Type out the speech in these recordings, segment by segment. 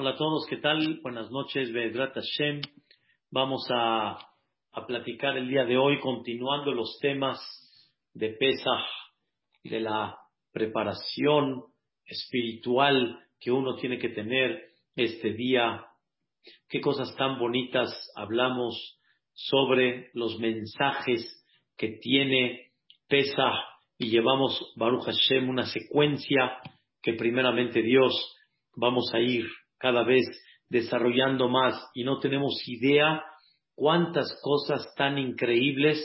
Hola a todos, ¿qué tal? Buenas noches, Bedrat Hashem. Vamos a, a, platicar el día de hoy, continuando los temas de Pesach, de la preparación espiritual que uno tiene que tener este día. Qué cosas tan bonitas hablamos sobre los mensajes que tiene Pesach y llevamos Baruch Hashem una secuencia que primeramente Dios vamos a ir cada vez desarrollando más y no tenemos idea cuántas cosas tan increíbles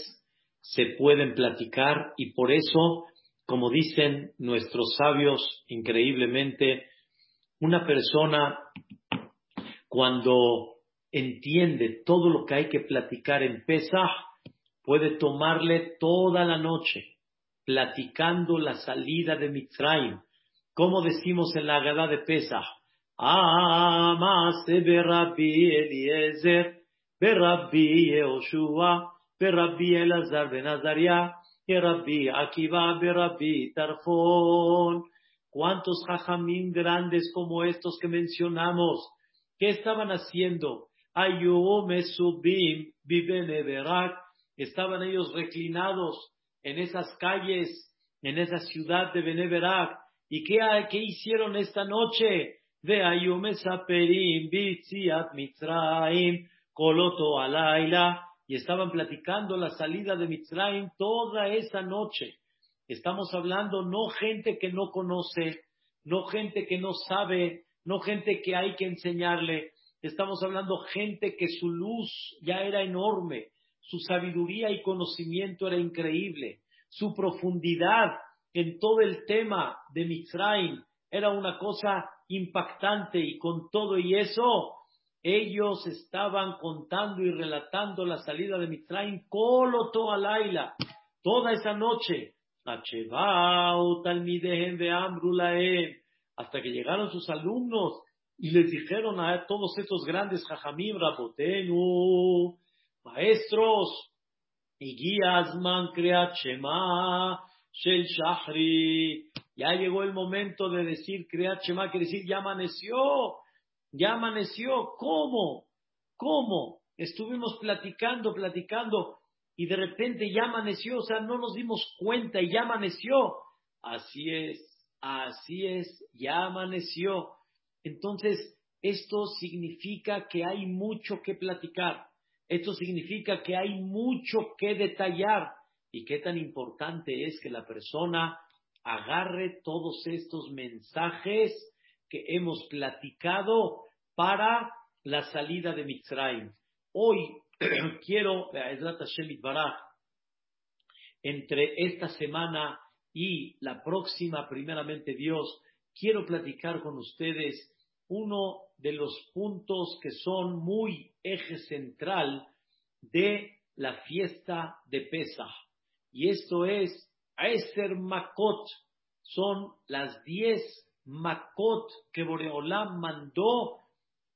se pueden platicar y por eso, como dicen nuestros sabios increíblemente, una persona cuando entiende todo lo que hay que platicar en Pesach, puede tomarle toda la noche platicando la salida de Mitzrayim. Como decimos en la Agada de Pesach, Amase berabbi Eliezer, berabbi Yehoshua, berabbi Elazar ben Azaria, berabbi Akiva, berabbi Tarfon. ¿Cuántos jajamín grandes como estos que mencionamos? ¿Qué estaban haciendo? Ayum Esubim, Berak. Estaban ellos reclinados en esas calles, en esa ciudad de Beneberak. ¿Y qué, qué hicieron esta noche? Koloto Alaila, y estaban platicando la salida de Mitzrayim toda esa noche. Estamos hablando no gente que no conoce, no gente que no sabe, no gente que hay que enseñarle. Estamos hablando gente que su luz ya era enorme, su sabiduría y conocimiento era increíble, su profundidad en todo el tema de Mitzrayim era una cosa impactante y con todo y eso, ellos estaban contando y relatando la salida de Mitzrayim Koloto Alaila, toda esa noche, hasta que llegaron sus alumnos y les dijeron a todos estos grandes Jajamim, Rabotenu, maestros, y guías man Shel Shahri, ya llegó el momento de decir Kriyat Shema, decir ya amaneció, ya amaneció. ¿Cómo? ¿Cómo? Estuvimos platicando, platicando y de repente ya amaneció, o sea, no nos dimos cuenta y ya amaneció. Así es, así es, ya amaneció. Entonces, esto significa que hay mucho que platicar. Esto significa que hay mucho que detallar. Y qué tan importante es que la persona agarre todos estos mensajes que hemos platicado para la salida de Mitzrayim. Hoy quiero, entre esta semana y la próxima, primeramente Dios, quiero platicar con ustedes uno de los puntos que son muy eje central de la fiesta de Pesach. Y esto es Eser Makot son las diez Makot que Boreolam mandó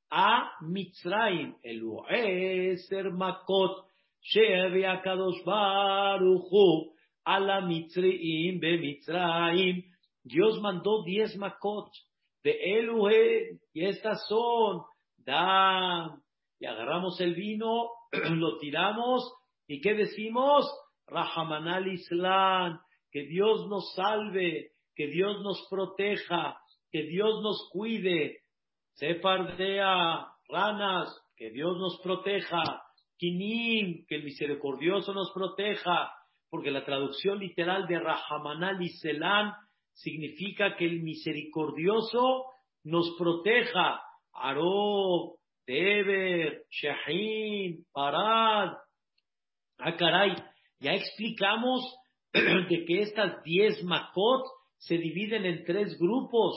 a Mitzrayim. El Eser Makot Shebe Akadosh Baruchu a la Mitzrayim be Mitzrayim. Dios mandó diez Makot de Eluhe y estas son Dan. Y agarramos el vino, lo tiramos y ¿qué decimos? Rahamanal Islam, que Dios nos salve, que Dios nos proteja, que Dios nos cuide. Separdea, ranas, que Dios nos proteja. Kinim, que el misericordioso nos proteja. Porque la traducción literal de Rahamanal y Selan significa que el misericordioso nos proteja. Arob, Teber, Shahin, Parad. Ah, caray, ya explicamos de que estas diez Makot se dividen en tres grupos.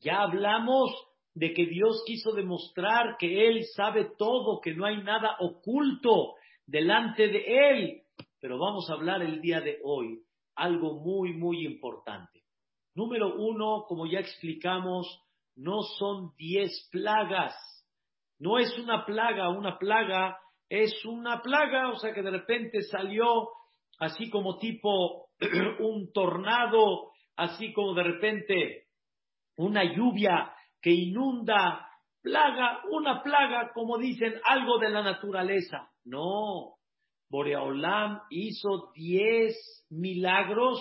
Ya hablamos de que Dios quiso demostrar que Él sabe todo, que no hay nada oculto delante de Él. Pero vamos a hablar el día de hoy algo muy, muy importante. Número uno, como ya explicamos, no son diez plagas. No es una plaga, una plaga es una plaga, o sea que de repente salió así como tipo un tornado, así como de repente una lluvia que inunda plaga, una plaga, como dicen, algo de la naturaleza. No, Boreolam hizo diez milagros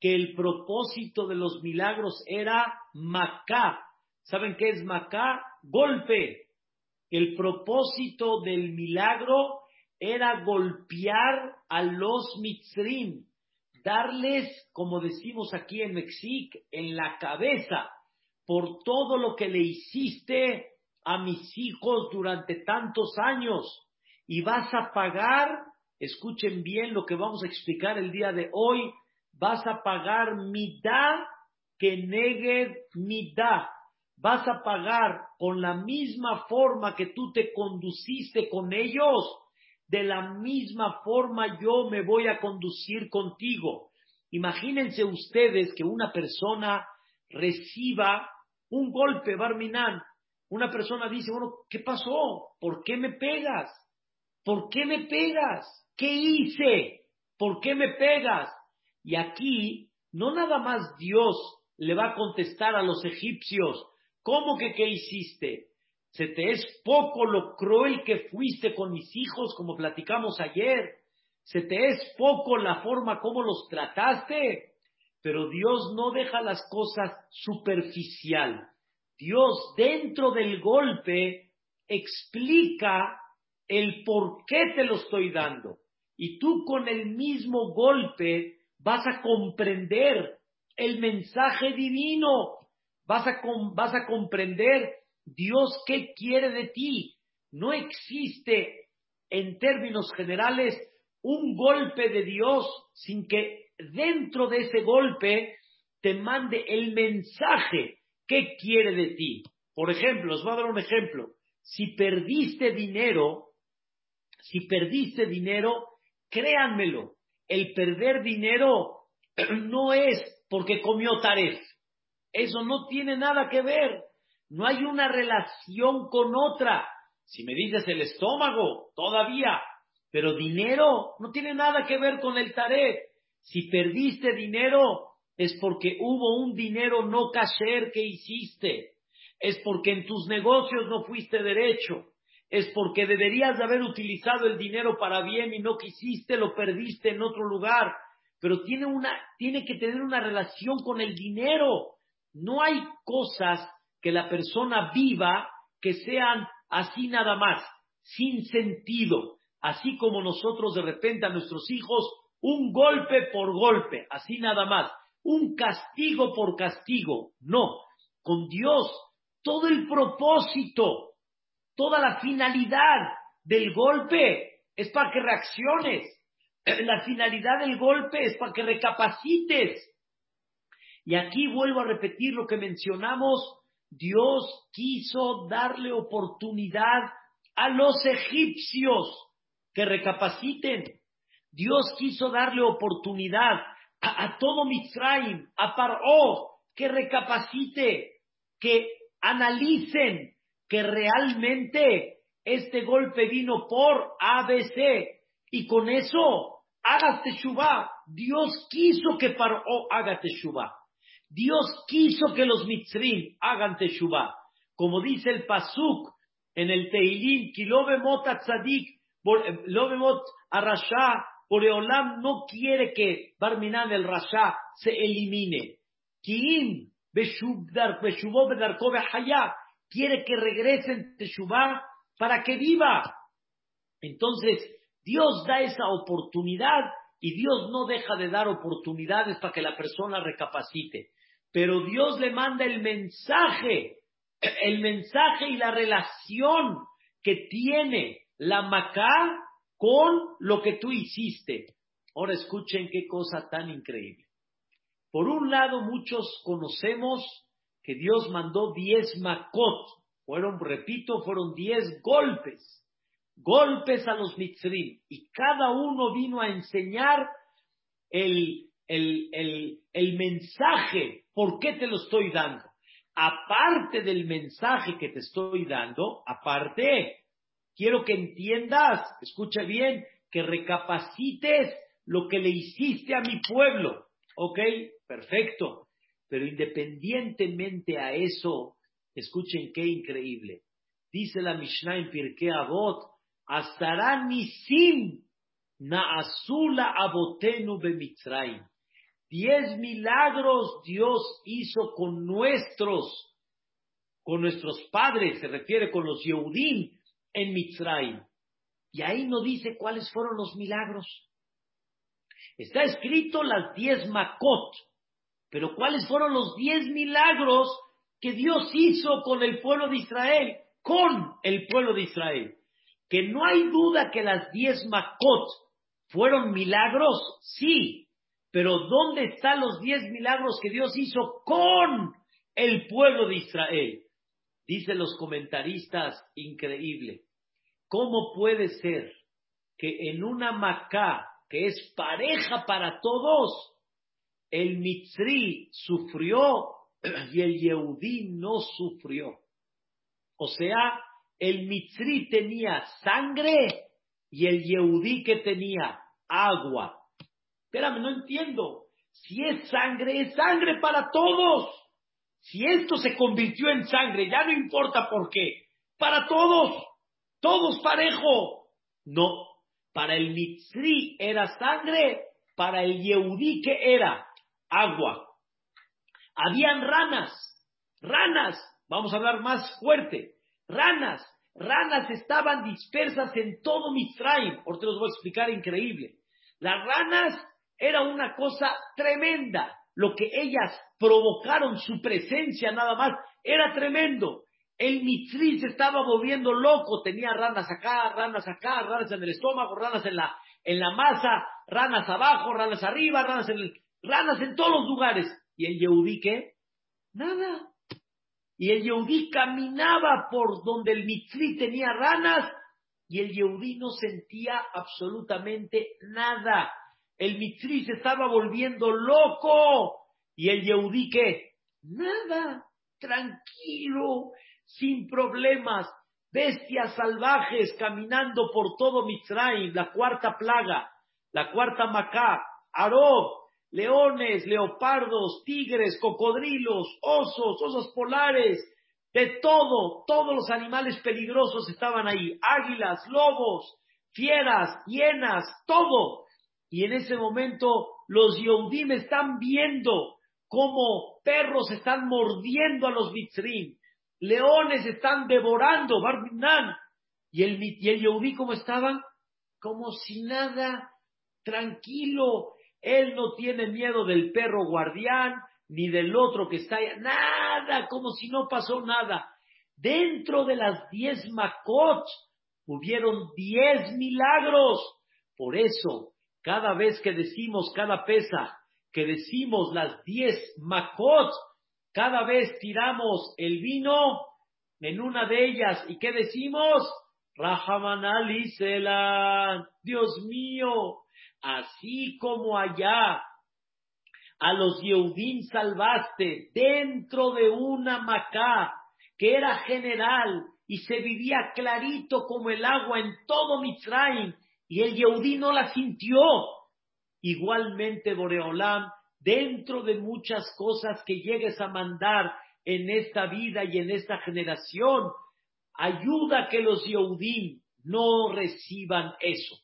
que el propósito de los milagros era Macá. ¿Saben qué es Macá? Golpe. El propósito del milagro era golpear a los mitzrim, darles, como decimos aquí en Mexic, en la cabeza por todo lo que le hiciste a mis hijos durante tantos años. Y vas a pagar, escuchen bien lo que vamos a explicar el día de hoy, vas a pagar da que negue da Vas a pagar con la misma forma que tú te conduciste con ellos, de la misma forma yo me voy a conducir contigo. Imagínense ustedes que una persona reciba un golpe, Barminan. Una persona dice, bueno, ¿qué pasó? ¿Por qué me pegas? ¿Por qué me pegas? ¿Qué hice? ¿Por qué me pegas? Y aquí no nada más Dios le va a contestar a los egipcios, ¿cómo que qué hiciste? ¿Se te es poco lo cruel que fuiste con mis hijos, como platicamos ayer? ¿Se te es poco la forma como los trataste? Pero Dios no deja las cosas superficial. Dios dentro del golpe explica el por qué te lo estoy dando. Y tú con el mismo golpe vas a comprender el mensaje divino, vas a, vas a comprender Dios qué quiere de ti. No existe en términos generales un golpe de Dios sin que dentro de ese golpe te mande el mensaje que quiere de ti. Por ejemplo, os voy a dar un ejemplo. Si perdiste dinero, si perdiste dinero, créanmelo, el perder dinero no es porque comió taref. Eso no tiene nada que ver. No hay una relación con otra. Si me dices el estómago, todavía. Pero dinero no tiene nada que ver con el taref. Si perdiste dinero, es porque hubo un dinero no cacher que hiciste. Es porque en tus negocios no fuiste derecho. Es porque deberías de haber utilizado el dinero para bien y no quisiste, lo perdiste en otro lugar. Pero tiene, una, tiene que tener una relación con el dinero. No hay cosas que la persona viva que sean así nada más, sin sentido. Así como nosotros de repente a nuestros hijos un golpe por golpe, así nada más, un castigo por castigo, no, con Dios todo el propósito, toda la finalidad del golpe es para que reacciones, la finalidad del golpe es para que recapacites. Y aquí vuelvo a repetir lo que mencionamos, Dios quiso darle oportunidad a los egipcios que recapaciten. Dios quiso darle oportunidad a, todo Mitzrayim, a Paró, que recapacite, que analicen que realmente este golpe vino por ABC y con eso haga Teshuvah. Dios quiso que Paró haga Teshuvah. Dios quiso que los Mitzrim hagan Teshuvah. Como dice el Pasuk en el Teilín, Kilobemot Atzadik, Lobemot Arashá, Oreolam no quiere que Barminan el Rasha se elimine. Kiim quiere que regresen Teshuvah para que viva. Entonces, Dios da esa oportunidad y Dios no deja de dar oportunidades para que la persona recapacite. Pero Dios le manda el mensaje, el mensaje y la relación que tiene la Macá con lo que tú hiciste. Ahora escuchen qué cosa tan increíble. Por un lado, muchos conocemos que Dios mandó diez macot. Fueron, repito, fueron diez golpes. Golpes a los mitzrim. Y cada uno vino a enseñar el, el, el mensaje. ¿Por qué te lo estoy dando? Aparte del mensaje que te estoy dando, aparte, Quiero que entiendas, escucha bien, que recapacites lo que le hiciste a mi pueblo. ¿Ok? Perfecto. Pero independientemente a eso, escuchen qué increíble. dice la Mishnah en Pirkei Avot, Astará Nisim Naasula Abotenu Bemitzrayim. Diez milagros Dios hizo con nuestros, con nuestros padres, se refiere con los Yehudim en Mitzrayim. Y ahí no dice cuáles fueron los milagros. Está escrito las diez Makot, pero cuáles fueron los diez milagros que Dios hizo con el pueblo de Israel, con el pueblo de Israel. Que no hay duda que las diez Makot fueron milagros, sí, pero ¿dónde están los diez milagros que Dios hizo con el pueblo de Israel? Dicen los comentaristas, increíble. ¿Cómo puede ser que en una Macá, que es pareja para todos, el Mitzri sufrió y el Yehudí no sufrió? O sea, el Mitzri tenía sangre y el Yehudí que tenía agua. Espérame, no entiendo. Si es sangre, es sangre para todos. Si esto se convirtió en sangre, ya no importa por qué. Para todos. Todos parejo. No, para el Mitzri era sangre, para el Yehudí que era agua. Habían ranas, ranas, vamos a hablar más fuerte, ranas, ranas estaban dispersas en todo Mitzrayim, te los voy a explicar increíble. Las ranas era una cosa tremenda, lo que ellas provocaron, su presencia nada más, era tremendo. El Mitzri se estaba volviendo loco, tenía ranas acá, ranas acá, ranas en el estómago, ranas en la, en la masa, ranas abajo, ranas arriba, ranas en, el, ranas en todos los lugares. ¿Y el Yehudí qué? Nada. Y el Yehudí caminaba por donde el Mitzri tenía ranas y el Yehudí no sentía absolutamente nada. El Mitzri se estaba volviendo loco. ¿Y el Yehudí qué? Nada. Tranquilo sin problemas, bestias salvajes caminando por todo Mitzrayim, la cuarta plaga, la cuarta Macá, Arob, leones, leopardos, tigres, cocodrilos, osos, osos polares, de todo, todos los animales peligrosos estaban ahí, águilas, lobos, fieras, hienas, todo. Y en ese momento los Yehudim están viendo cómo perros están mordiendo a los Mitzrim, leones están devorando, Barminan. ¿Y el, y el Yehudí cómo estaba? Como si nada, tranquilo. Él no tiene miedo del perro guardián, ni del otro que está ahí. Nada, como si no pasó nada. Dentro de las diez Makot hubieron diez milagros. Por eso, cada vez que decimos, cada pesa, que decimos las diez Makot, cada vez tiramos el vino en una de ellas y ¿qué decimos? Rahamanali Selan, Dios mío, así como allá a los Yehudim salvaste dentro de una macá que era general y se vivía clarito como el agua en todo Mitzrayim y el Yehudí no la sintió. Igualmente Boreolam dentro de muchas cosas que llegues a mandar en esta vida y en esta generación, ayuda a que los Yehudim no reciban eso.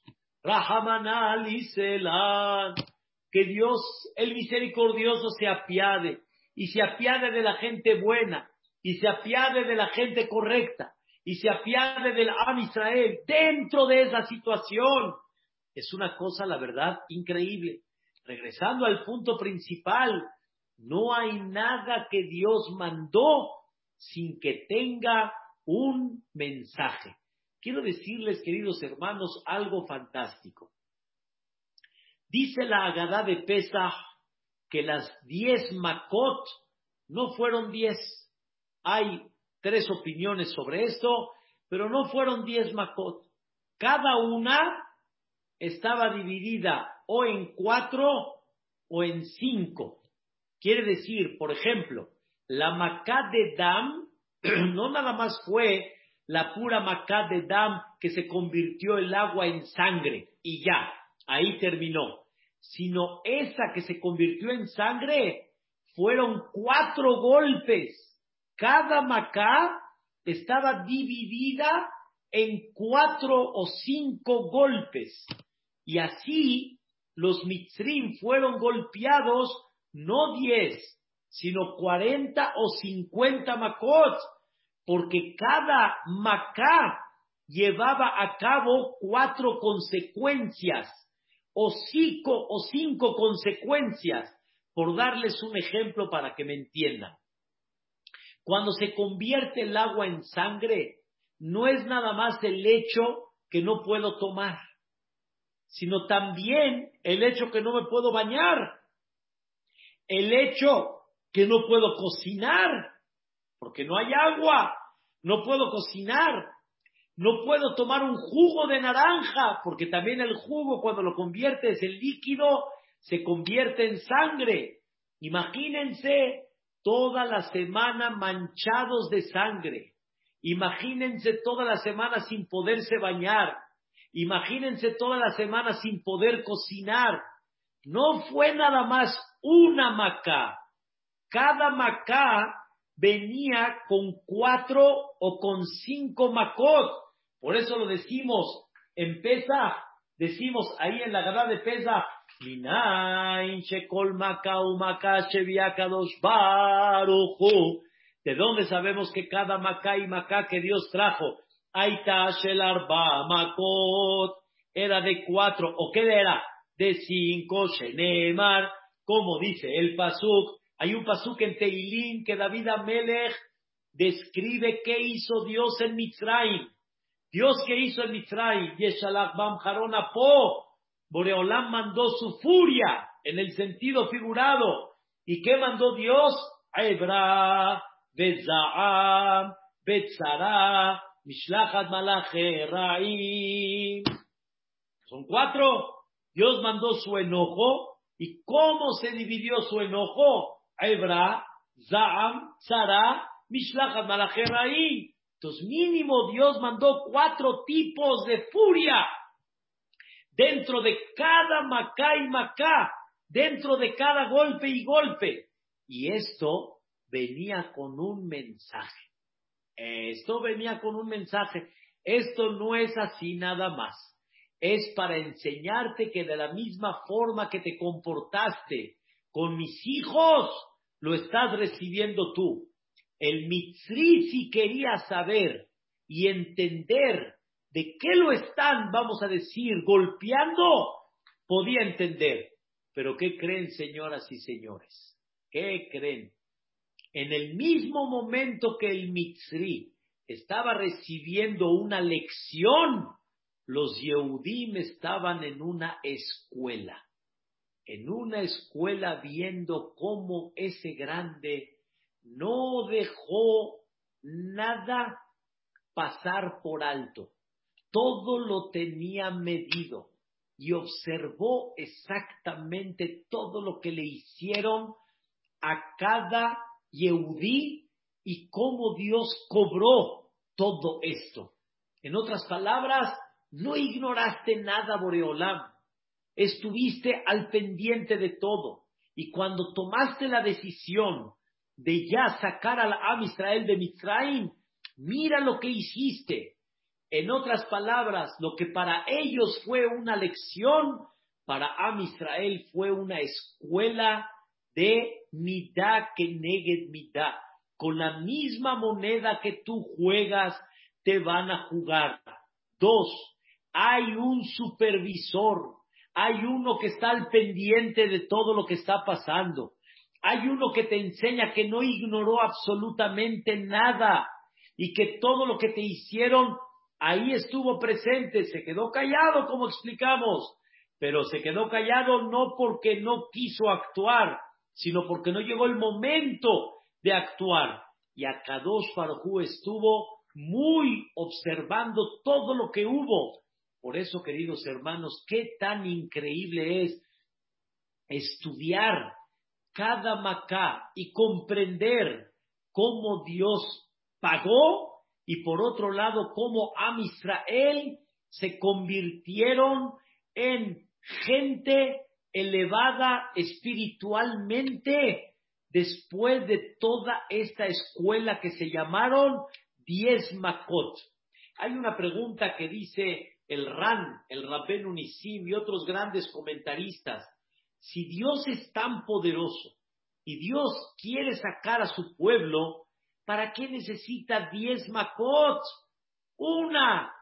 Rahamanal y que Dios, el misericordioso, se apiade y se apiade de la gente buena y se apiade de la gente correcta y se apiade del Am Israel dentro de esa situación. Es una cosa, la verdad, increíble regresando al punto principal, no hay nada que Dios mandó sin que tenga un mensaje. Quiero decirles, queridos hermanos, algo fantástico. Dice la Agadá de Pesach que las diez Makot no fueron diez. Hay tres opiniones sobre esto, pero no fueron diez Makot. Cada una estaba dividida o en cuatro o en cinco. Quiere decir, por ejemplo, la Macá de Dam no nada más fue la pura Macá de Dam que se convirtió el agua en sangre y ya, ahí terminó, sino esa que se convirtió en sangre fueron cuatro golpes. Cada Macá estaba dividida en cuatro o cinco golpes. Y así los mitzrim fueron golpeados no diez, sino cuarenta o cincuenta makot, porque cada macá llevaba a cabo cuatro consecuencias, o cinco, o cinco consecuencias, por darles un ejemplo para que me entiendan. Cuando se convierte el agua en sangre, no es nada más el hecho que no puedo tomar, sino también el hecho que no me puedo bañar, el hecho que no puedo cocinar, porque no hay agua, no puedo cocinar, no puedo tomar un jugo de naranja, porque también el jugo cuando lo conviertes en líquido se convierte en sangre. Imagínense toda la semana manchados de sangre. Imagínense toda la semana sin poderse bañar. Imagínense toda la semana sin poder cocinar. No fue nada más una macá. Cada macá venía con cuatro o con cinco macot. Por eso lo decimos en Pesa, decimos ahí en la gada de Pesa, ¿De dónde sabemos que cada macá y macá que Dios trajo, Aita Shelarba Makot, era de cuatro, o qué era? De cinco, Shenemar, como dice el Pasuk, hay un Pasuk en Teilín que David Amelech describe qué hizo Dios en Mitzrayim. Dios que hizo en Mitzrayim, Yeshalach Bam Po, Boreolam mandó su furia en el sentido figurado. ¿Y qué mandó Dios? Ebra, Bezaam, Betzara, Mishlachat Malache, Raim. Son cuatro. Dios mandó su enojo. ¿Y cómo se dividió su enojo? Ebra, Zaam, Tzara, Mishlachat Malache, Raim. Entonces, mínimo Dios mandó cuatro tipos de furia dentro de cada macá y macá, dentro de cada golpe y golpe. Y esto venía con un mensaje. Esto venía con un mensaje. Esto no es así nada más. Es para enseñarte que de la misma forma que te comportaste con mis hijos, lo estás recibiendo tú. El Mitzri si quería saber y entender de qué lo están, vamos a decir, golpeando, podía entender. Pero ¿qué creen, señoras y señores? ¿Qué creen? En el mismo momento que el Mitzri estaba recibiendo una lección, los Yehudim estaban en una escuela, en una escuela viendo cómo ese grande no dejó nada pasar por alto todo lo tenía medido y observó exactamente todo lo que le hicieron a cada Yehudí y cómo Dios cobró todo esto. En otras palabras, no ignoraste nada, Boreolam. Estuviste al pendiente de todo. Y cuando tomaste la decisión de ya sacar al Am Israel de Mitzrayim, mira lo que hiciste. En otras palabras, lo que para ellos fue una lección, para Am Israel fue una escuela de mitad que neged mitad. Con la misma moneda que tú juegas, te van a jugar. Dos, hay un supervisor, hay uno que está al pendiente de todo lo que está pasando. Hay uno que te enseña que no ignoró absolutamente nada y que todo lo que te hicieron ahí estuvo presente, se quedó callado, como explicamos, pero se quedó callado no porque no quiso actuar, sino porque no llegó el momento de actuar. Y Akadosh Farhu estuvo muy observando todo lo que hubo. Por eso, queridos hermanos, qué tan increíble es estudiar cada macá y comprender cómo Dios pagó y por otro lado cómo Am Israel se convirtieron en gente elevada espiritualmente después de toda esta escuela que se llamaron diez makot. Hay una pregunta que dice el Ran, el Rabben Unisim y otros grandes comentaristas. Si Dios es tan poderoso y Dios quiere sacar a su pueblo, ¿para qué necesita diez makot? Una,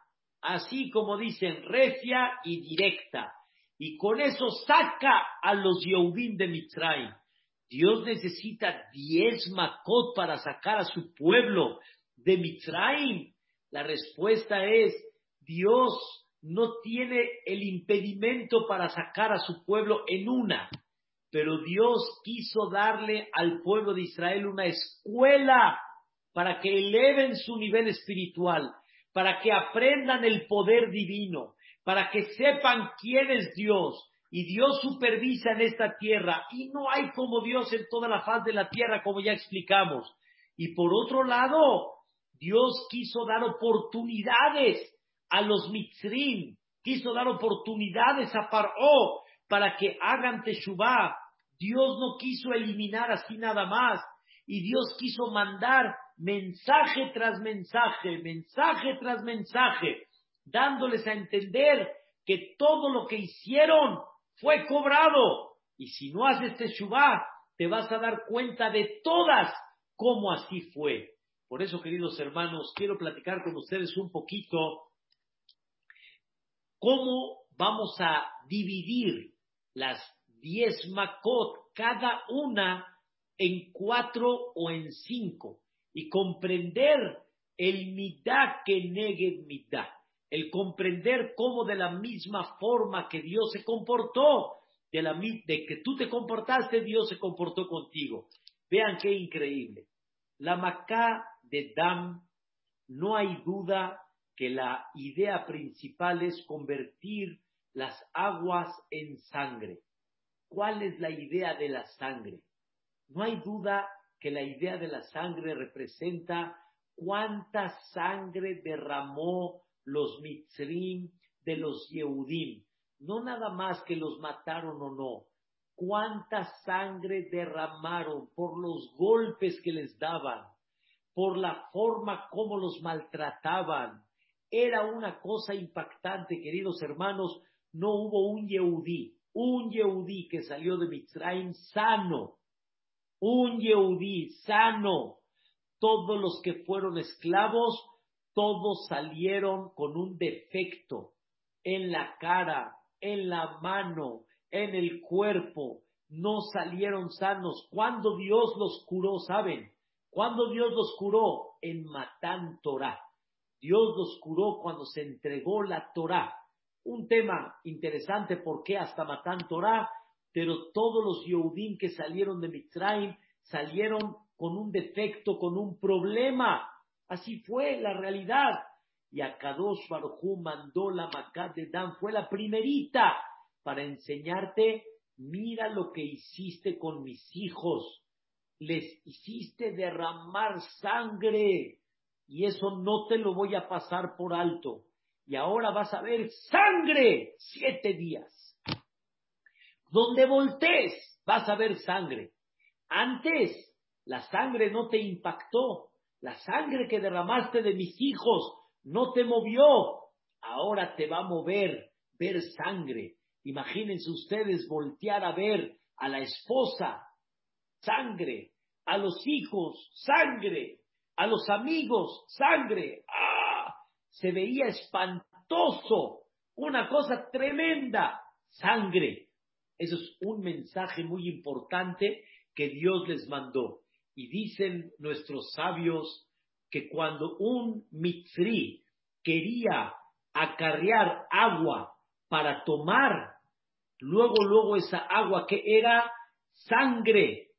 así como dicen, recia y directa. Y con eso saca a los Yehudim de Mitzrayim. Dios necesita diez makot para sacar a su pueblo de Mitzrayim. La respuesta es, Dios no tiene el impedimento para sacar a su pueblo en una, pero Dios quiso darle al pueblo de Israel una escuela para que eleven su nivel espiritual, para que aprendan el poder divino, para que sepan quién es Dios. Y Dios supervisa en esta tierra. Y no hay como Dios en toda la faz de la tierra, como ya explicamos. Y por otro lado, Dios quiso dar oportunidades a los mitzrim, quiso dar oportunidades a Paró para que hagan Teshuvah. Dios no quiso eliminar así nada más. Y Dios quiso mandar mensaje tras mensaje, mensaje tras mensaje, dándoles a entender que todo lo que hicieron fue cobrado. Y si no haces Teshuvah, te vas a dar cuenta de todas cómo así fue. Por eso, queridos hermanos, quiero platicar con ustedes un poquito cómo vamos a dividir las diez makot, cada una en cuatro o en cinco y comprender el midá que negue midá, el comprender cómo de la misma forma que Dios se comportó, de, la, de que tú te comportaste, Dios se comportó contigo. Vean qué increíble. La Macá de Dam, no hay duda que la idea principal es convertir las aguas en sangre. ¿Cuál es la idea de la sangre? No hay duda que la idea de la sangre representa cuánta sangre derramó los mitzrim de los Yehudim. No nada más que los mataron o no. Cuánta sangre derramaron por los golpes que les daban, por la forma como los maltrataban. Era una cosa impactante, queridos hermanos. No hubo un Yehudí, un Yehudí que salió de Mitzrayim sano un Yehudí sano. Todos los que fueron esclavos, todos salieron con un defecto en la cara, en la mano, en el cuerpo. No salieron sanos. Cuando Dios los curó, ¿saben? Cuando Dios los curó en Matán Torah. Dios los curó cuando se entregó la Torah. Un tema interesante porque hasta Matán Torah pero todos los Yehudim que salieron de Mitzrayim salieron con un defecto, con un problema. Así fue la realidad. Y a Kadosh Baruj mandó la Makat de Dan, fue la primerita para enseñarte, mira lo que hiciste con mis hijos. Les hiciste derramar sangre y eso no te lo voy a pasar por alto. Y ahora vas a ver sangre siete días. Donde voltees, vas a ver sangre. Antes, la sangre no te impactó. La sangre que derramaste de mis hijos no te movió. Ahora te va a mover ver sangre. Imagínense ustedes voltear a ver a la esposa, sangre, a los hijos, sangre, a los amigos, sangre. ¡Ah! Se veía espantoso, una cosa tremenda, sangre. Eso es un mensaje muy importante que Dios les mandó. Y dicen nuestros sabios que cuando un mitzri quería acarrear agua para tomar, luego, luego esa agua que era sangre,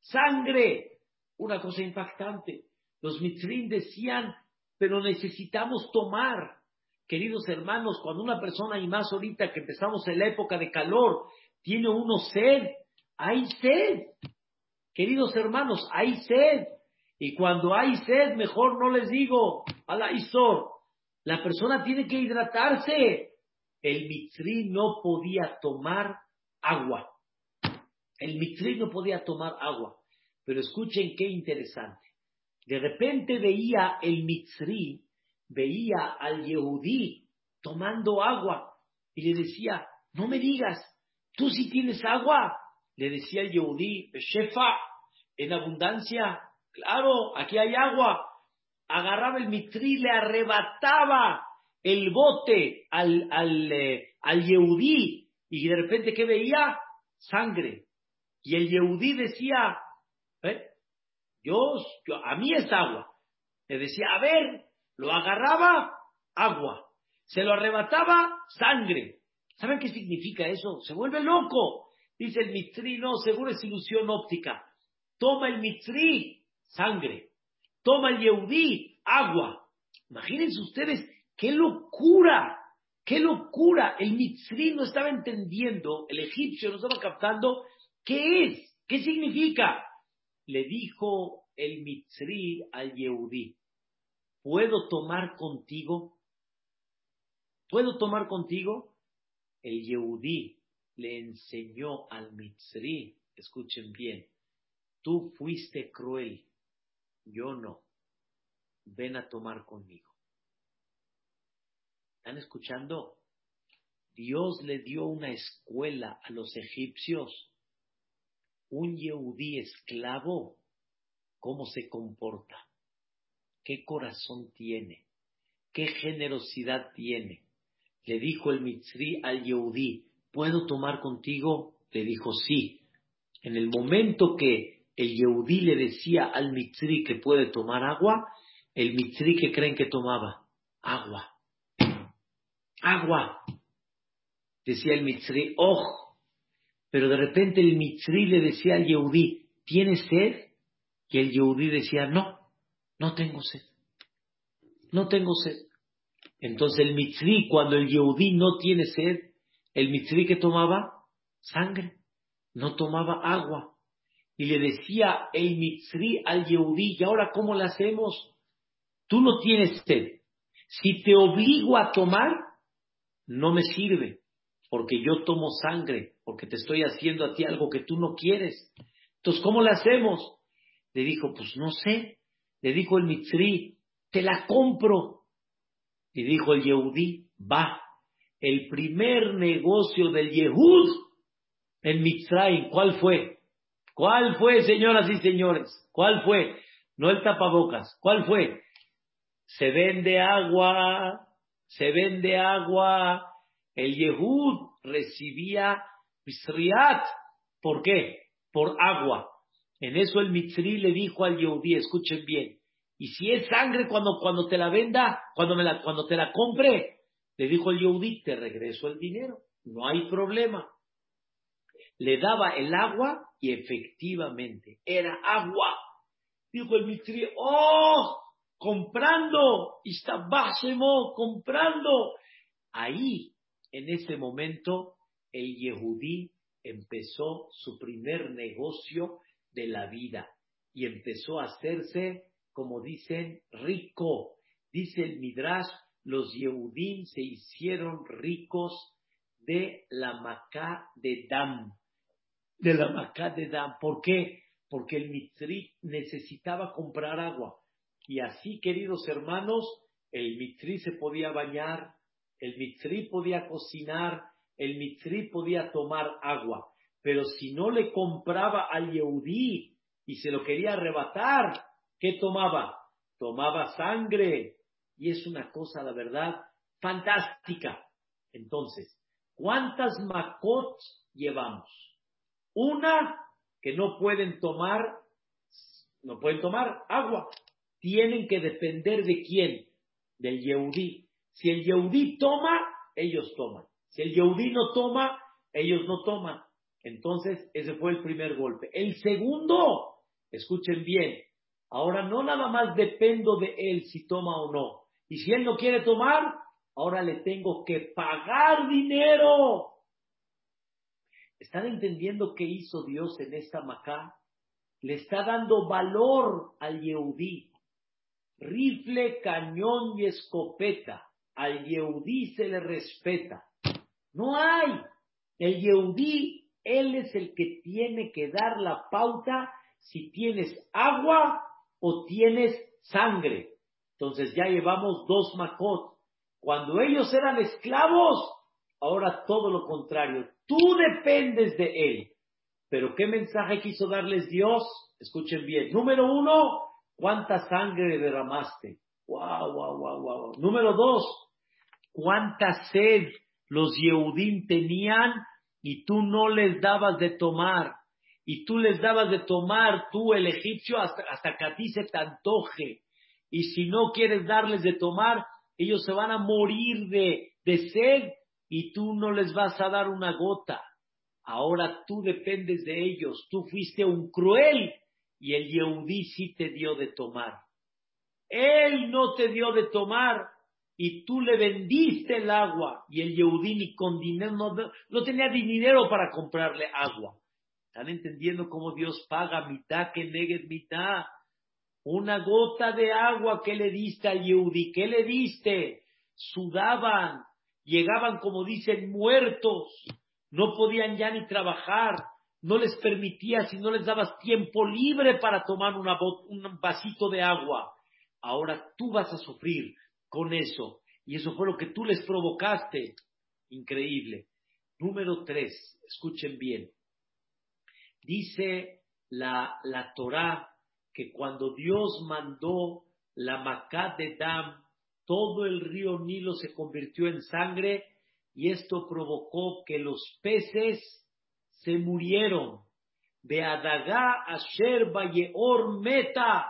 sangre, una cosa impactante. Los mitzrim decían, pero necesitamos tomar. Queridos hermanos, cuando una persona, y más ahorita que empezamos en la época de calor, tiene uno sed, hay sed. Queridos hermanos, hay sed. Y cuando hay sed, mejor no les digo a la Isor, la persona tiene que hidratarse. El mitri no podía tomar agua. El mitri no podía tomar agua. Pero escuchen qué interesante. De repente veía el Mitzri, veía al Yehudí tomando agua y le decía, no me digas, tú sí tienes agua. Le decía el Yehudí, Shefa, en abundancia, claro, aquí hay agua. Agarraba el Mitzri, le arrebataba el bote al, al, eh, al Yehudí y de repente, ¿qué veía? Sangre. Y el Yehudí decía, ¿eh? yo, a mí es agua. Le decía, a ver, lo agarraba, agua. Se lo arrebataba, sangre. ¿Saben qué significa eso? Se vuelve loco. Dice el Mitri, no, seguro es ilusión óptica. Toma el Mitri, sangre. Toma el Yehudí, agua. Imagínense ustedes qué locura, qué locura. El Mitri no estaba entendiendo, el egipcio no estaba captando qué es, qué significa le dijo el Mitzri al Yehudí, ¿puedo tomar contigo? ¿Puedo tomar contigo? El Yehudí le enseñó al Mitzri, escuchen bien, tú fuiste cruel, yo no, ven a tomar conmigo. ¿Están escuchando? Dios le dio una escuela a los egipcios un yehudí esclavo, cómo se comporta, qué corazón tiene, qué generosidad tiene. Le dijo el Mitzri al yehudí, ¿puedo tomar contigo? Le dijo sí. En el momento que el yehudí le decía al Mitzri que puede tomar agua, el Mitzri que creen que tomaba agua. Agua. Decía el Mitzri, oh, pero de repente el Mitzri le decía al Yehudí, ¿tienes sed? Y el Yehudí decía, no, no tengo sed. No tengo sed. Entonces el Mitzri, cuando el Yehudí no tiene sed, el Mitzri que tomaba sangre, no tomaba agua. Y le decía el Mitzri al Yehudí, ¿y ahora cómo lo hacemos? Tú no tienes sed. Si te obligo a tomar, no me sirve porque yo tomo sangre, porque te estoy haciendo a ti algo que tú no quieres. Entonces, ¿cómo le hacemos? Le dijo, pues no sé. Le dijo el Mitzri, te la compro. Y dijo el Yehudí, va. El primer negocio del Yehud en Mitzrayim, ¿cuál fue? ¿Cuál fue, señoras y señores? ¿Cuál fue? No el tapabocas. ¿Cuál fue? Se vende agua, se vende agua el Yehud recibía Misriat. ¿Por qué? Por agua. En eso el Mitzri le dijo al Yehudí, escuchen bien, y si es sangre cuando, cuando te la venda, cuando, me la, cuando te la compre, le dijo el Yehudí, te regreso el dinero, no hay problema. Le daba el agua y efectivamente era agua. Dijo el Mitri, oh, comprando, está comprando. Ahí en ese momento, el Yehudí empezó su primer negocio de la vida y empezó a hacerse, como dicen, rico. Dice el Midrash, los Yehudim se hicieron ricos de la Macá de Dam. De la Macá de Dam. ¿Por qué? Porque el Mitri necesitaba comprar agua. Y así, queridos hermanos, el Mitri se podía bañar, el mitri podía cocinar, el mitri podía tomar agua, pero si no le compraba al Yehudí y se lo quería arrebatar, ¿qué tomaba? Tomaba sangre. Y es una cosa, la verdad, fantástica. Entonces, ¿cuántas makot llevamos? Una que no pueden tomar, no pueden tomar agua. Tienen que depender de quién? Del Yehudí. Si el Yehudí toma, ellos toman. Si el Yehudí no toma, ellos no toman. Entonces, ese fue el primer golpe. El segundo, escuchen bien, ahora no nada más dependo de él si toma o no. Y si él no quiere tomar, ahora le tengo que pagar dinero. ¿Están entendiendo qué hizo Dios en esta Macá? Le está dando valor al Yehudí. Rifle, cañón y escopeta al Yehudí se le respeta. No hay. El Yehudí, él es el que tiene que dar la pauta si tienes agua o tienes sangre. Entonces ya llevamos dos Makot. Cuando ellos eran esclavos, ahora todo lo contrario. Tú dependes de él. Pero ¿qué mensaje quiso darles Dios? Escuchen bien. Número uno, ¿cuánta sangre derramaste? Wow, wow, wow, wow. Número dos, ¿cuánta sed los Yehudim tenían y tú no les dabas de tomar? Y tú les dabas de tomar, tú el egipcio, hasta, hasta que a ti se te antoje. Y si no quieres darles de tomar, ellos se van a morir de, de sed y tú no les vas a dar una gota. Ahora tú dependes de ellos. Tú fuiste un cruel y el Yehudí sí te dio de tomar. Él no te dio de tomar y tú le vendiste el agua y el Yehudí ni con dinero, no, tenía dinero para comprarle agua. ¿Están entendiendo cómo Dios paga mitad que negue mitad? Una gota de agua que le diste al Yehudí, ¿qué le diste? Sudaban, llegaban como dicen muertos, no podían ya ni trabajar, no les permitía si no les dabas tiempo libre para tomar un vasito de agua. Ahora tú vas a sufrir con eso. Y eso fue lo que tú les provocaste. Increíble. Número tres, escuchen bien. Dice la, la Torah que cuando Dios mandó la Macá de Dam, todo el río Nilo se convirtió en sangre y esto provocó que los peces se murieron. Beadagá Asher Bayeor Meta.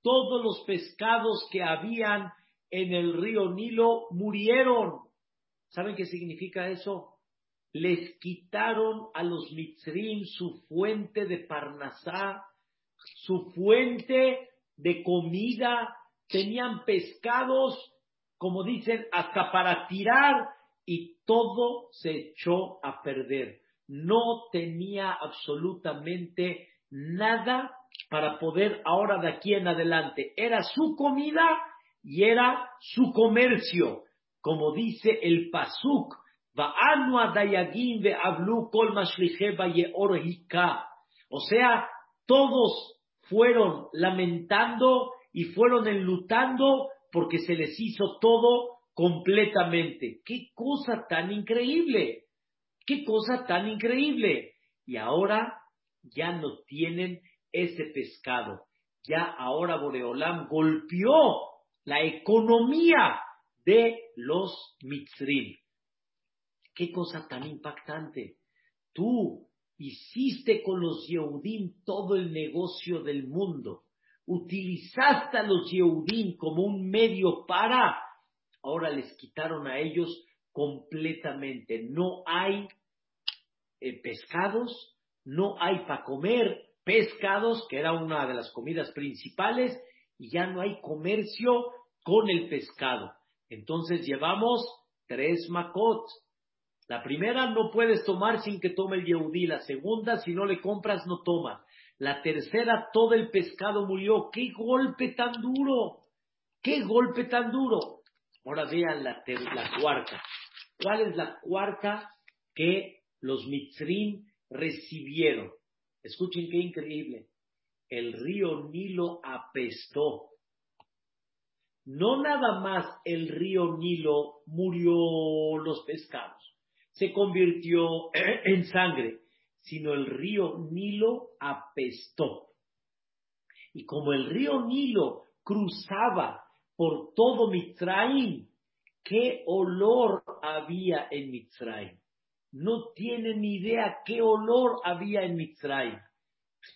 Todos los pescados que habían en el río Nilo murieron. ¿Saben qué significa eso? Les quitaron a los mitzrim su fuente de parnasá, su fuente de comida. Tenían pescados, como dicen, hasta para tirar y todo se echó a perder. No tenía absolutamente nada para poder ahora de aquí en adelante. Era su comida y era su comercio. Como dice el Pasuk, o sea, todos fueron lamentando y fueron enlutando porque se les hizo todo completamente. ¡Qué cosa tan increíble! ¡Qué cosa tan increíble! Y ahora ya no tienen ese pescado. Ya ahora Boreolam golpeó la economía de los Mitzrim. ¡Qué cosa tan impactante! Tú hiciste con los Yehudim todo el negocio del mundo. Utilizaste a los Yehudim como un medio para ahora les quitaron a ellos completamente. No hay eh, pescados, no hay para comer pescados, que era una de las comidas principales, y ya no hay comercio con el pescado. Entonces llevamos tres macot. La primera no puedes tomar sin que tome el yehudí. La segunda, si no le compras, no tomas. La tercera, todo el pescado murió. ¡Qué golpe tan duro! ¡Qué golpe tan duro! Ahora vean la, cuarta. ¿Cuál es la cuarta que los Mitzrim recibieron? Escuchen qué increíble. El río Nilo apestó. No nada más el río Nilo murió los pescados, se convirtió en sangre, sino el río Nilo apestó. Y como el río Nilo cruzaba por todo Mitzrayim. ¿Qué olor había en Mitzrayim? No tienen idea qué olor había en Mitzrayim.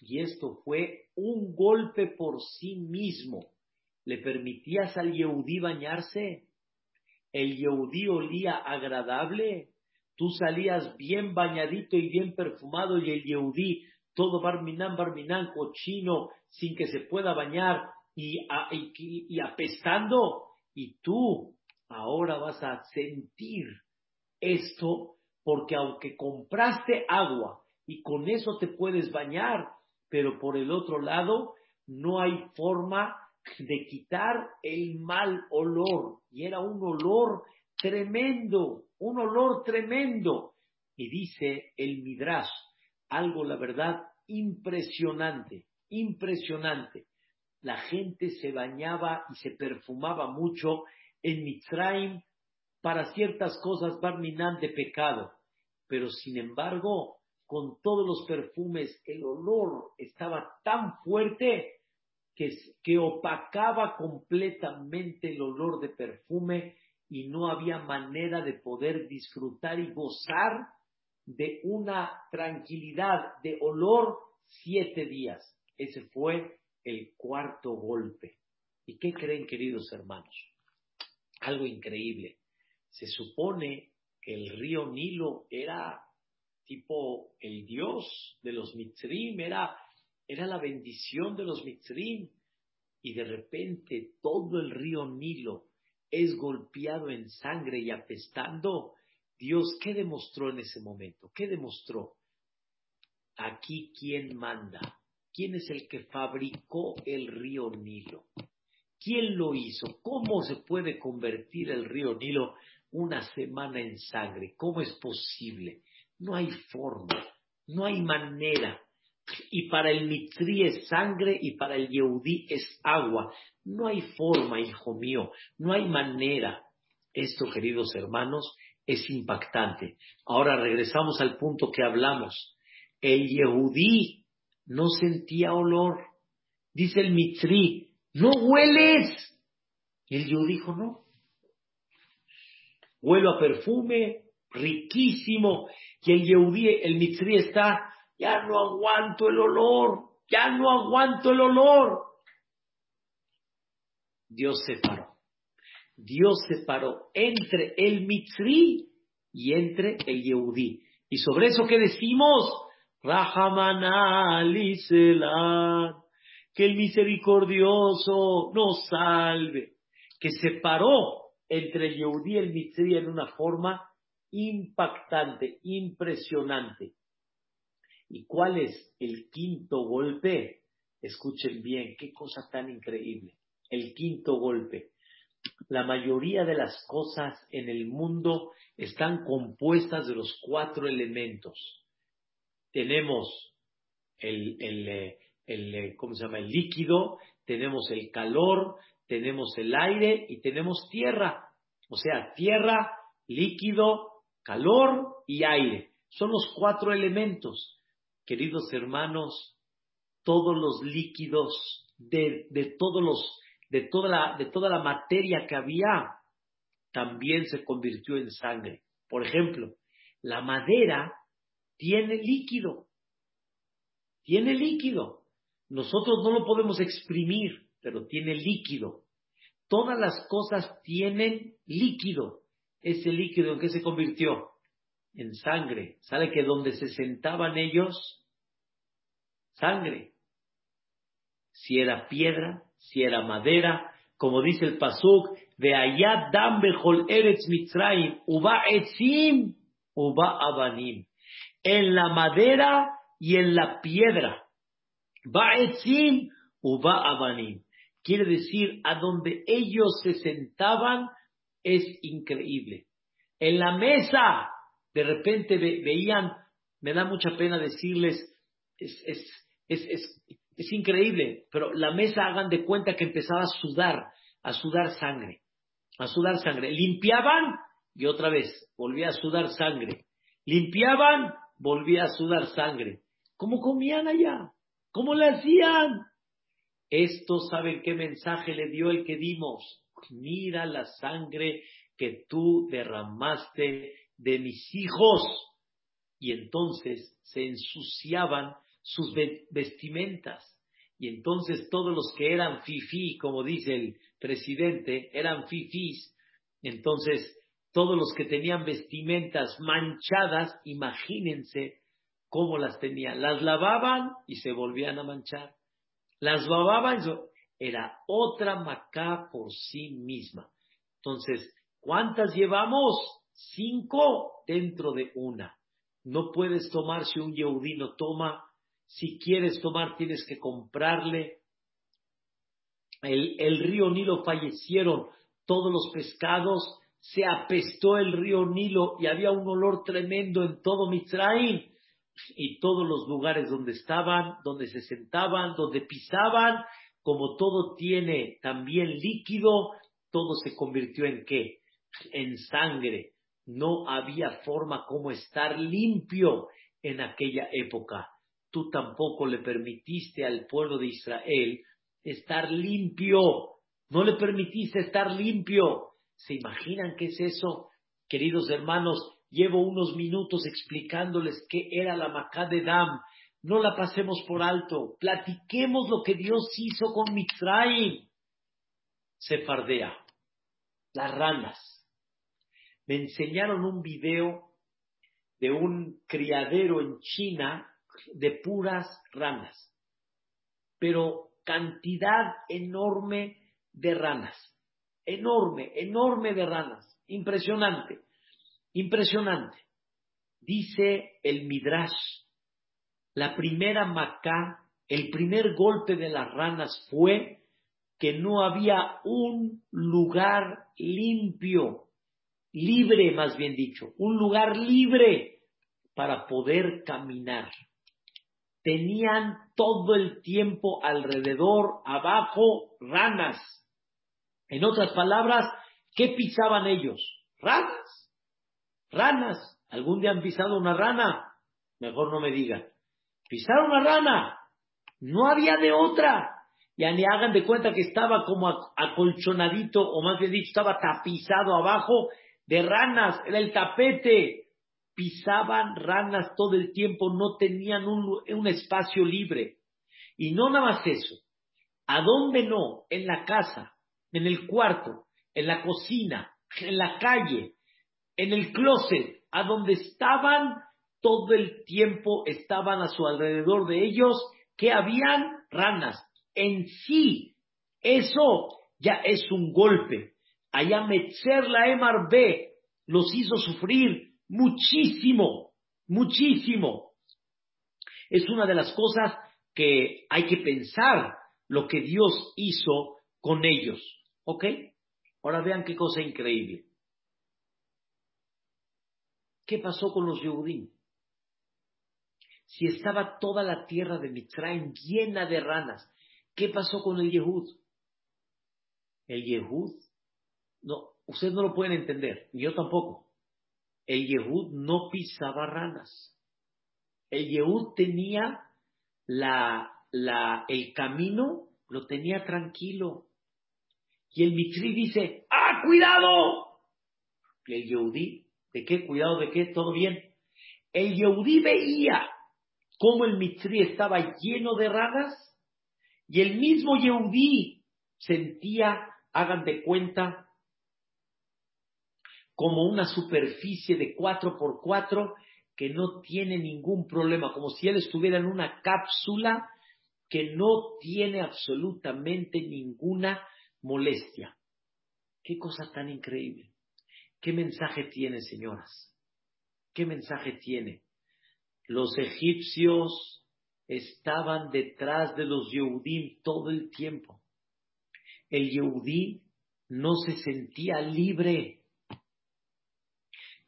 Y esto fue un golpe por sí mismo. ¿Le permitías al Yehudí bañarse? ¿El Yehudí olía agradable? Tú salías bien bañadito y bien perfumado y el Yehudí todo barminán, barminán, cochino, sin que se pueda bañar, y, apestando, y tú ahora vas a sentir esto, porque aunque compraste agua y con eso te puedes bañar, pero por el otro lado no hay forma de quitar el mal olor. Y era un olor tremendo, un olor tremendo. Y dice el Midrash, algo la verdad impresionante, impresionante. la gente se bañaba y se perfumaba mucho en Mitzrayim para ciertas cosas barminan de pecado. Pero sin embargo, con todos los perfumes, el olor estaba tan fuerte que, que opacaba completamente el olor de perfume y no había manera de poder disfrutar y gozar de una tranquilidad de olor siete días. Ese fue el cuarto golpe. ¿Y qué creen, queridos hermanos? Algo increíble. Se supone que el río Nilo era tipo el dios de los Mitzrim, era, era la bendición de los Mitzrim. Y de repente todo el río Nilo es golpeado en sangre y apestando. Dios, ¿qué demostró en ese momento? ¿Qué demostró? Aquí, ¿quién manda? ¿Quién es el que fabricó el río Nilo? ¿Quién lo hizo? ¿Cómo se puede convertir el río Nilo una semana en sangre? ¿Cómo es posible? No hay forma, no hay manera. Y para el Mitri es sangre y para el Yehudí es agua. No hay forma, hijo mío, no hay manera. Esto, queridos hermanos, es impactante. Ahora regresamos al punto que hablamos. El Yehudí no sentía olor. Dice el Mitri, no hueles. Y el yo dijo, no. Huelo a perfume, riquísimo. Y el Yehudí, el Mitri está, ya no aguanto el olor, ya no aguanto el olor. Dios separó. Dios separó entre el Mitri y entre el Yehudí. Y sobre eso que decimos, Rahamana que el misericordioso nos salve, que separó entre el Yehudí y el Mitri en una forma impactante, impresionante. ¿Y cuál es el quinto golpe? Escuchen bien, qué cosa tan increíble. El quinto golpe. La mayoría de las cosas en el mundo están compuestas de los cuatro elementos tenemos el, el, eh, el, eh, ¿cómo se llama? el líquido, tenemos el calor, tenemos el aire y tenemos tierra. O sea, tierra, líquido, calor y aire. Son los cuatro elementos. Queridos hermanos, todos los líquidos de, de todos los, de toda la, de toda la materia que había, también se convirtió en sangre. Por ejemplo, la madera tiene líquido. Tiene líquido. Nosotros no lo podemos exprimir, pero tiene líquido. Todas las cosas tienen líquido. Ese líquido en qué se convirtió? En sangre. ¿Sabe que donde se sentaban ellos? Sangre. Si era piedra, si era madera, como dice el Pasuk, de Ayat Dam Eretz Mitzrayim, Uba Etzim, Uba Abanim en la madera y en la piedra. Ba'etzim u ba'abanim. Quiere decir, a donde ellos se sentaban es increíble. En la mesa, de repente veían, me da mucha pena decirles, es, es, es, es increíble, pero la mesa hagan de cuenta que empezaba a sudar, a sudar sangre, a sudar sangre. Limpiaban y otra vez volvía a sudar sangre. Limpiaban volvía a sudar sangre. ¿Cómo comían allá? ¿Cómo le hacían? Esto, ¿saben qué mensaje le dio el que dimos? Mira la sangre que tú derramaste de mis hijos. Y entonces se ensuciaban sus vestimentas. Y entonces todos los que eran fifí, como dice el presidente, eran fifís. Entonces todos los que tenían vestimentas manchadas, imagínense cómo las tenían. Las lavaban y se volvían a manchar. Las lavaban, era otra macá por sí misma. Entonces, ¿cuántas llevamos? Cinco dentro de una. No puedes tomar si un yehudí no toma. Si quieres tomar, tienes que comprarle. El, río Nilo fallecieron todos los pescados se apestó el río Nilo y había un olor tremendo en todo Mitzrayim y todos los lugares donde estaban, donde se sentaban, donde pisaban, como todo tiene también líquido, todo se convirtió en qué? En sangre. No había forma como estar limpio en aquella época. Tú tampoco le permitiste al pueblo de Israel estar limpio. No le permitiste estar limpio. ¿Se imaginan qué es eso? Queridos hermanos, llevo unos minutos explicándoles qué era la Macá de Dam, no la pasemos por alto. Platiquemos lo que Dios hizo con Mitzrayim. Sefardea, las ranas. Me enseñaron un video de un criadero en China de puras ranas, pero cantidad enorme de ranas, enorme, enorme de ranas, impresionante, impresionante. Dice el Midrash la primera macá, el primer golpe de las ranas fue que no había un lugar limpio, libre más bien dicho, un lugar libre para poder caminar. Tenían todo el tiempo alrededor, abajo, ranas. En otras palabras, ¿qué pisaban ellos? Ranas. Ranas. ¿Algún día han pisado una rana? Mejor no me digan. Pisaron una rana. No había de otra. Ya ni hagan de cuenta que estaba como acolchonadito, o más bien dicho, estaba tapizado abajo de ranas. Era el tapete. Pisaban ranas todo el tiempo, no tenían un, un espacio libre. Y no nada más eso. ¿A dónde no? En la casa, en el cuarto, en la cocina, en la calle, en el closet, a donde estaban todo el tiempo estaban a su alrededor de ellos que habían ranas. En sí, eso ya es un golpe. Allá Metzer la Emar B los hizo sufrir muchísimo, muchísimo. Es una de las cosas que hay que pensar lo que Dios hizo con ellos. ¿Ok? Ahora vean qué cosa increíble. ¿Qué pasó con los Yehudim? si estaba toda la tierra de Mitzrayim llena de ranas? ¿Qué pasó con el Yehud? El Yehud, no, ustedes no lo pueden entender, yo tampoco. El Yehud no pisaba ranas. El Yehud tenía la, el camino, lo tenía tranquilo. Y el Mitri dice, ¡ah, cuidado! Y el Yehudí, ¿de qué? ¿Cuidado de qué? ¿Todo bien? El Yehudí veía cómo el Mitzri estaba lleno de ranas y el mismo Yehudí sentía, hagan de cuenta, como una superficie de cuatro por cuatro que no tiene ningún problema, como si él estuviera en una cápsula que no tiene absolutamente ninguna molestia. Qué cosa tan increíble. ¿Qué mensaje tiene, señoras? ¿Qué mensaje tiene? Los egipcios estaban detrás de los Yehudim todo el tiempo. El Yehudí no se sentía libre,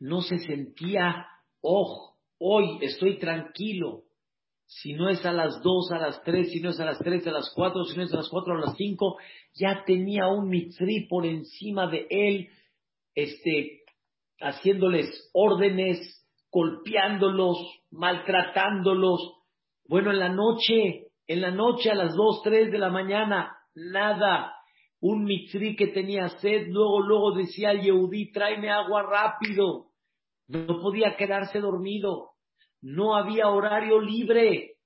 no se sentía, oh, hoy estoy tranquilo. Si no es a las dos, a las tres, si no es a las tres, a las cuatro, si no es a las cuatro, a las cinco, ya tenía un mitri por encima de él, este, haciéndoles órdenes, golpeándolos, maltratándolos. Bueno, en la noche, en la noche a las dos, tres de la mañana, nada. Un mitri que tenía sed, luego, luego decía al Yehudí, tráeme agua rápido. No podía quedarse dormido. No había horario libre.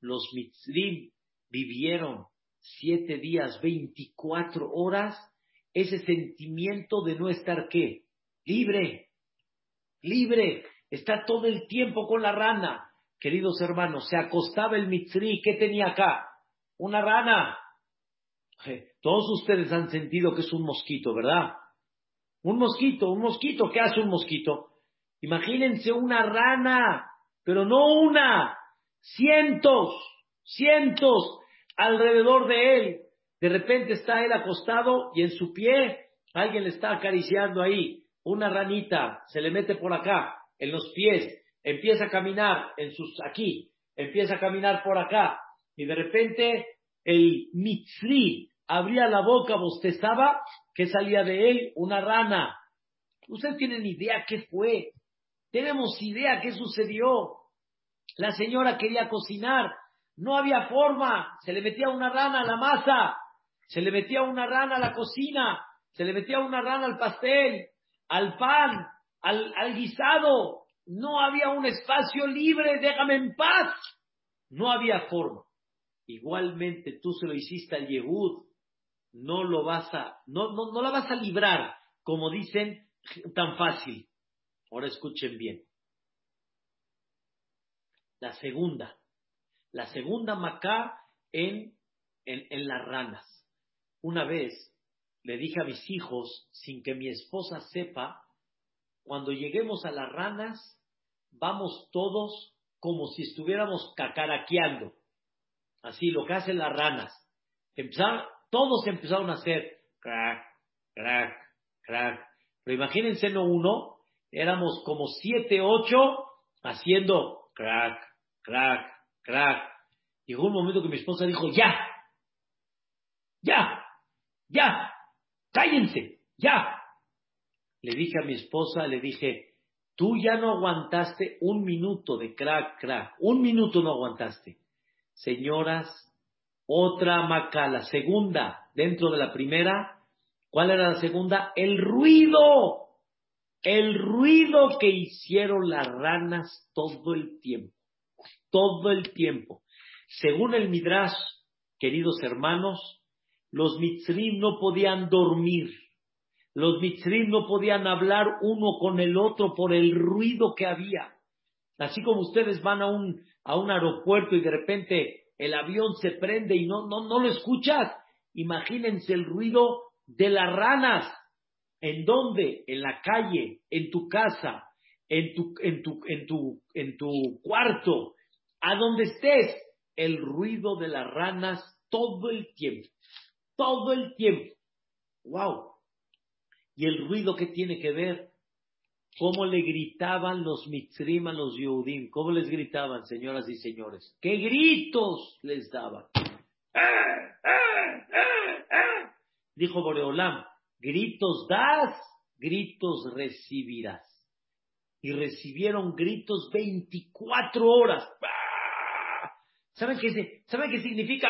Los mitrim vivieron siete días, veinticuatro horas, ese sentimiento de no estar qué? Libre, libre está todo el tiempo con la rana. Queridos hermanos, se acostaba el mitzri, ¿qué tenía acá? Una rana. Todos ustedes han sentido que es un mosquito, ¿verdad? Un mosquito, un mosquito, ¿qué hace un mosquito? Imagínense una rana, pero no una, cientos, cientos alrededor de él. De repente está él acostado y en su pie alguien le está acariciando ahí. Una ranita se le mete por acá en los pies, empieza a caminar en sus aquí, empieza a caminar por acá y de repente el mitzri abría la boca, bostezaba, ¿qué salía de él? Una rana. Ustedes tienen idea qué fue. Tenemos idea qué sucedió. La señora quería cocinar, no había forma, se le metía una rana a la masa, se le metía una rana a la cocina, se le metía una rana al pastel, al pan, al, al guisado. No había un espacio libre, déjame en paz. No había forma. Igualmente tú se lo hiciste al Yehud, no lo vas a, no, no, no la vas a librar, como dicen, tan fácil. Ahora escuchen bien. La segunda, la segunda macá en, en, en las ranas. Una vez le dije a mis hijos, sin que mi esposa sepa, cuando lleguemos a las ranas, vamos todos como si estuviéramos cacaraqueando. Así, lo que hacen las ranas. Empezaron, todos empezaron a hacer crack, crack, crack. Pero imagínense, no uno, éramos como siete, ocho haciendo crack, crack, crack. Llegó un momento que mi esposa dijo, ya, ya, ya, cállense, ya. Le dije a mi esposa, le dije, tú ya no aguantaste un minuto de crack, crack, un minuto no aguantaste. Señoras, otra maca, la segunda, dentro de la primera, ¿cuál era la segunda? El ruido, el ruido que hicieron las ranas todo el tiempo, todo el tiempo. Según el Midrash, queridos hermanos, los mitzrim no podían dormir, los mitzrim no podían hablar uno con el otro por el ruido que había. Así como ustedes van a un, a un aeropuerto y de repente el avión se prende y no, no, no lo escuchas, imagínense el ruido de las ranas. ¿En dónde? En la calle, en tu casa, en tu, en tu, en tu, en tu cuarto, a donde estés, el ruido de las ranas todo el tiempo todo el tiempo. ¡Wow! Y el ruido que tiene que ver, cómo le gritaban los mitzrim a los Yehudim, cómo les gritaban, señoras y señores, qué gritos les daban. Dijo Boreolam, gritos das, gritos recibirás. Y recibieron gritos 24 horas. ¿Saben qué, ¿Saben qué significa?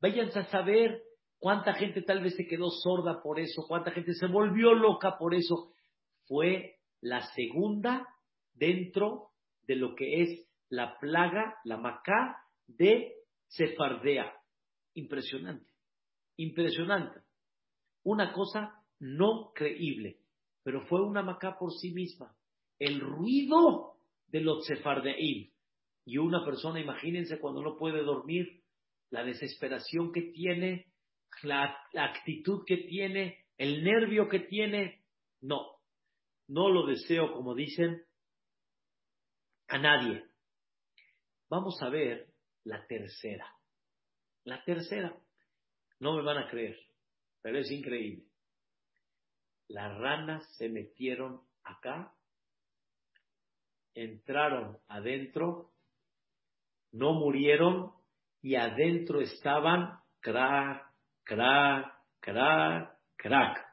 Váyanse a saber cuánta gente tal vez se quedó sorda por eso, cuánta gente se volvió loca por eso. Fue la segunda dentro de lo que es la plaga, la macá de Sefardea. Impresionante, impresionante. Una cosa no creíble, pero fue una macá por sí misma. El ruido de los sefardeim. Y una persona, imagínense cuando no puede dormir, la desesperación que tiene, la, actitud que tiene, el nervio que tiene. No, no lo deseo, como dicen, a nadie. Vamos a ver la tercera. La tercera. No me van a creer, pero es increíble. Las ranas se metieron acá, entraron adentro, no murieron y adentro estaban crack, crack, crack, crack.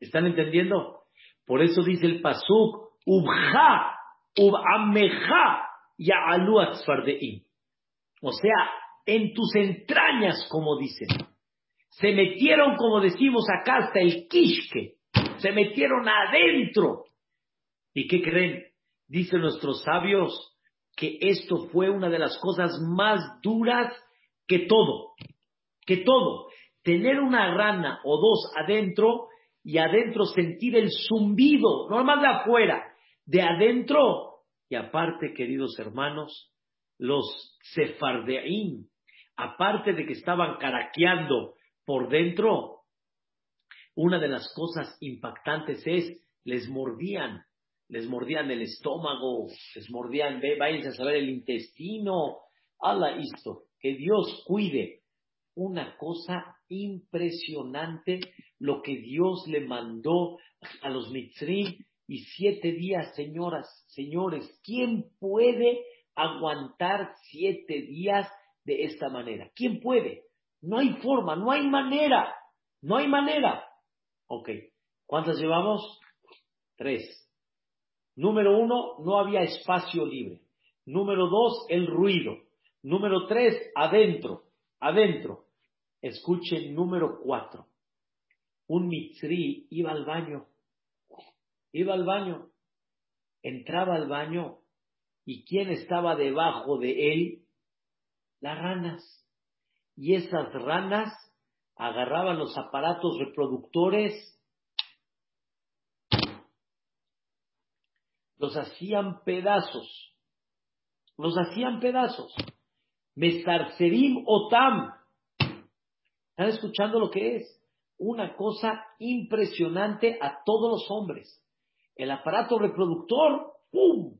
¿Están entendiendo? Por eso dice el pasuk, ubja, ubameja, ya O sea, en tus entrañas, como dicen. Se metieron, como decimos acá, hasta el kishke. Se metieron adentro. ¿Y qué creen? Dicen nuestros sabios, que esto fue una de las cosas más duras que todo, que todo. Tener una rana o dos adentro y adentro sentir el zumbido, no más de afuera, de adentro. Y aparte, queridos hermanos, los sefardeín, aparte de que estaban caraqueando por dentro, una de las cosas impactantes es, les mordían les mordían el estómago, les mordían, váyanse a saber el intestino, ala esto, que Dios cuide. Una cosa impresionante lo que Dios le mandó a los mitzrim y siete días, señoras, señores, ¿quién puede aguantar siete días de esta manera. ¿Quién puede? No hay forma, no hay manera, no hay manera. Ok, ¿cuántas llevamos? Tres. Número uno, no había espacio libre. Número dos, el ruido. Número tres, adentro, adentro. Escuchen número cuatro. Un mitzri iba al baño, iba al baño, entraba al baño y ¿quién estaba debajo de él? Las ranas. Y esas ranas agarraban los aparatos reproductores los hacían pedazos, los hacían pedazos. Mesarcerim Otam. ¿Están escuchando lo que es? Una cosa impresionante a todos los hombres. El aparato reproductor, ¡pum!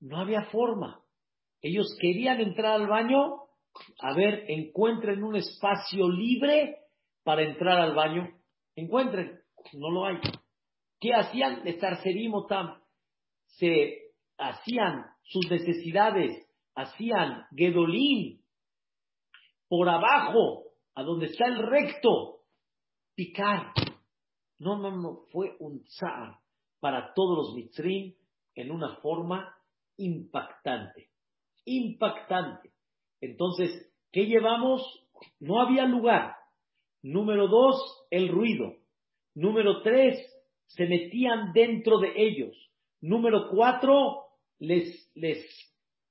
No había forma. Ellos querían entrar al baño, a ver, encuentren un espacio libre para entrar al baño. Encuentren, no lo hay. ¿Qué hacían? Tam. Se hacían sus necesidades, hacían Gedolín por abajo, a donde está el recto, picar. No, no, no, fue un zar para todos los mitrim en una forma impactante. Impactante. Entonces, ¿qué llevamos? No había lugar. Número dos, el ruido. Número tres, se metían dentro de ellos. Número cuatro, les, les,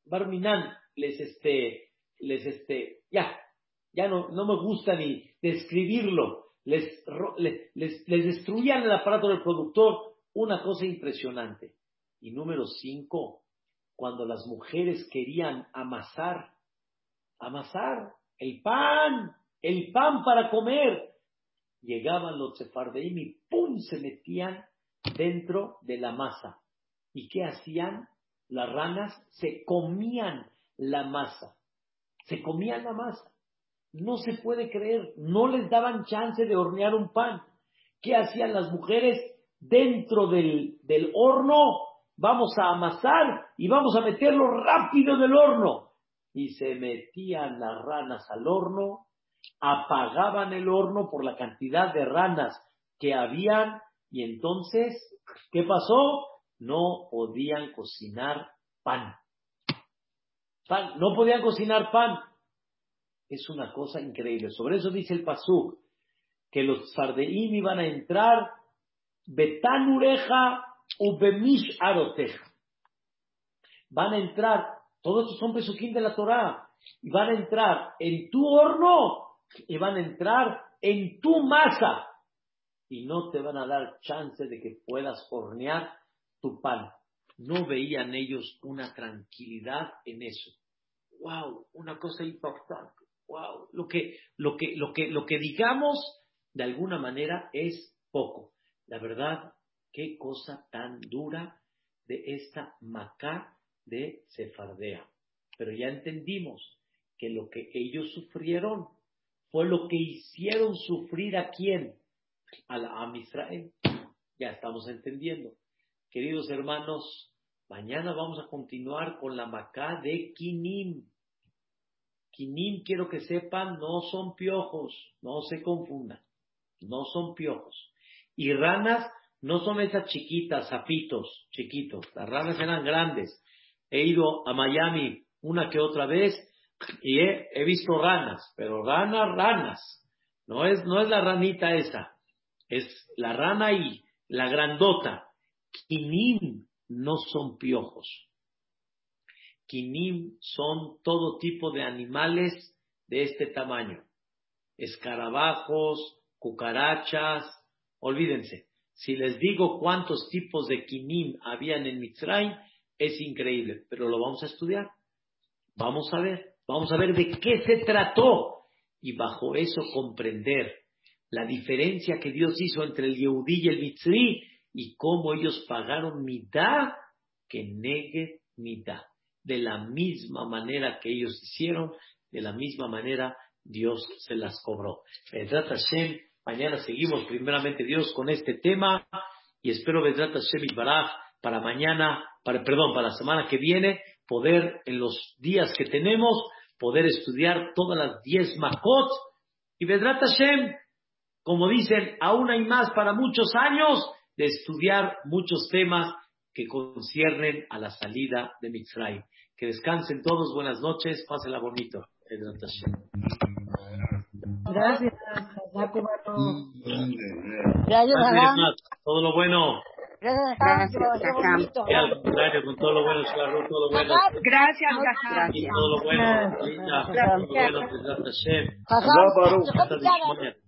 barminan, les, este, les, este, ya, ya no, no me gusta ni describirlo. Les, les, les, destruían el aparato del productor, una cosa impresionante. Y número cinco, cuando las mujeres querían amasar, amasar el pan, el pan para comer, llegaban los sefardeim y ¡pum! se metían dentro de la masa. ¿Y qué hacían? Las ranas se comían la masa. Se comían la masa. No se puede creer. No les daban chance de hornear un pan. ¿Qué hacían las mujeres? Dentro del, del horno vamos a amasar y vamos a meterlo rápido del horno. Y se metían las ranas al horno apagaban el horno por la cantidad de ranas que habían y entonces, ¿qué pasó? No podían cocinar pan. no podían cocinar pan. Es una cosa increíble. Sobre eso dice el Pasuk, que los sardeim iban a entrar betanureja u bemish aroteja. Van a entrar, todos estos son pesuquín de la Torah, y van a entrar en tu horno y van a entrar en tu masa y no te van a dar chance de que puedas hornear tu pan. No veían ellos una tranquilidad en eso. Wow, una cosa importante. Wow, lo que, lo que, lo que, lo que digamos de alguna manera es poco. La verdad, qué cosa tan dura de esta Macá de Sefardea. Pero ya entendimos que lo que ellos sufrieron fue lo que hicieron sufrir a quién? A la Am Israel. Ya estamos entendiendo. Queridos hermanos, mañana vamos a continuar con la Macá de Kinim. Kinim, quiero que sepan, no son piojos, no se confundan, no son piojos. Y ranas no son esas chiquitas, zapitos, chiquitos. Las ranas eran grandes. He ido a Miami una que otra vez y he, visto ranas, pero ranas, ranas. No es, no es la ranita esa, es la rana y la grandota. Quinim no son piojos. Quinim son todo tipo de animales de este tamaño. Escarabajos, cucarachas, olvídense. Si les digo cuántos tipos de quinim habían en Mitzrayim, es increíble, pero lo vamos a estudiar. Vamos a ver. Vamos a ver de qué se trató y bajo eso comprender la diferencia que Dios hizo entre el Yehudí y el Mitzri y cómo ellos pagaron mitad que negue mitad. De la misma manera que ellos hicieron, de la misma manera Dios se las cobró. Hashem, mañana seguimos primeramente Dios con este tema y espero Vedrat Hashem y para mañana, para, perdón, para la semana que viene poder en los días que tenemos, poder estudiar todas las diez makot y Vedrat Hashem, como dicen, aún hay más para muchos años de estudiar muchos temas que conciernen a la salida de Mitzrayim. Que descansen todos, buenas noches, pásenla bonito. Vedrat Hashem. Gracias. Gracias, todo lo bueno. Gracias, al contrario, con todo lo bueno, Shalom, todo lo bueno. Gracias, Y todo lo bueno, linda, todo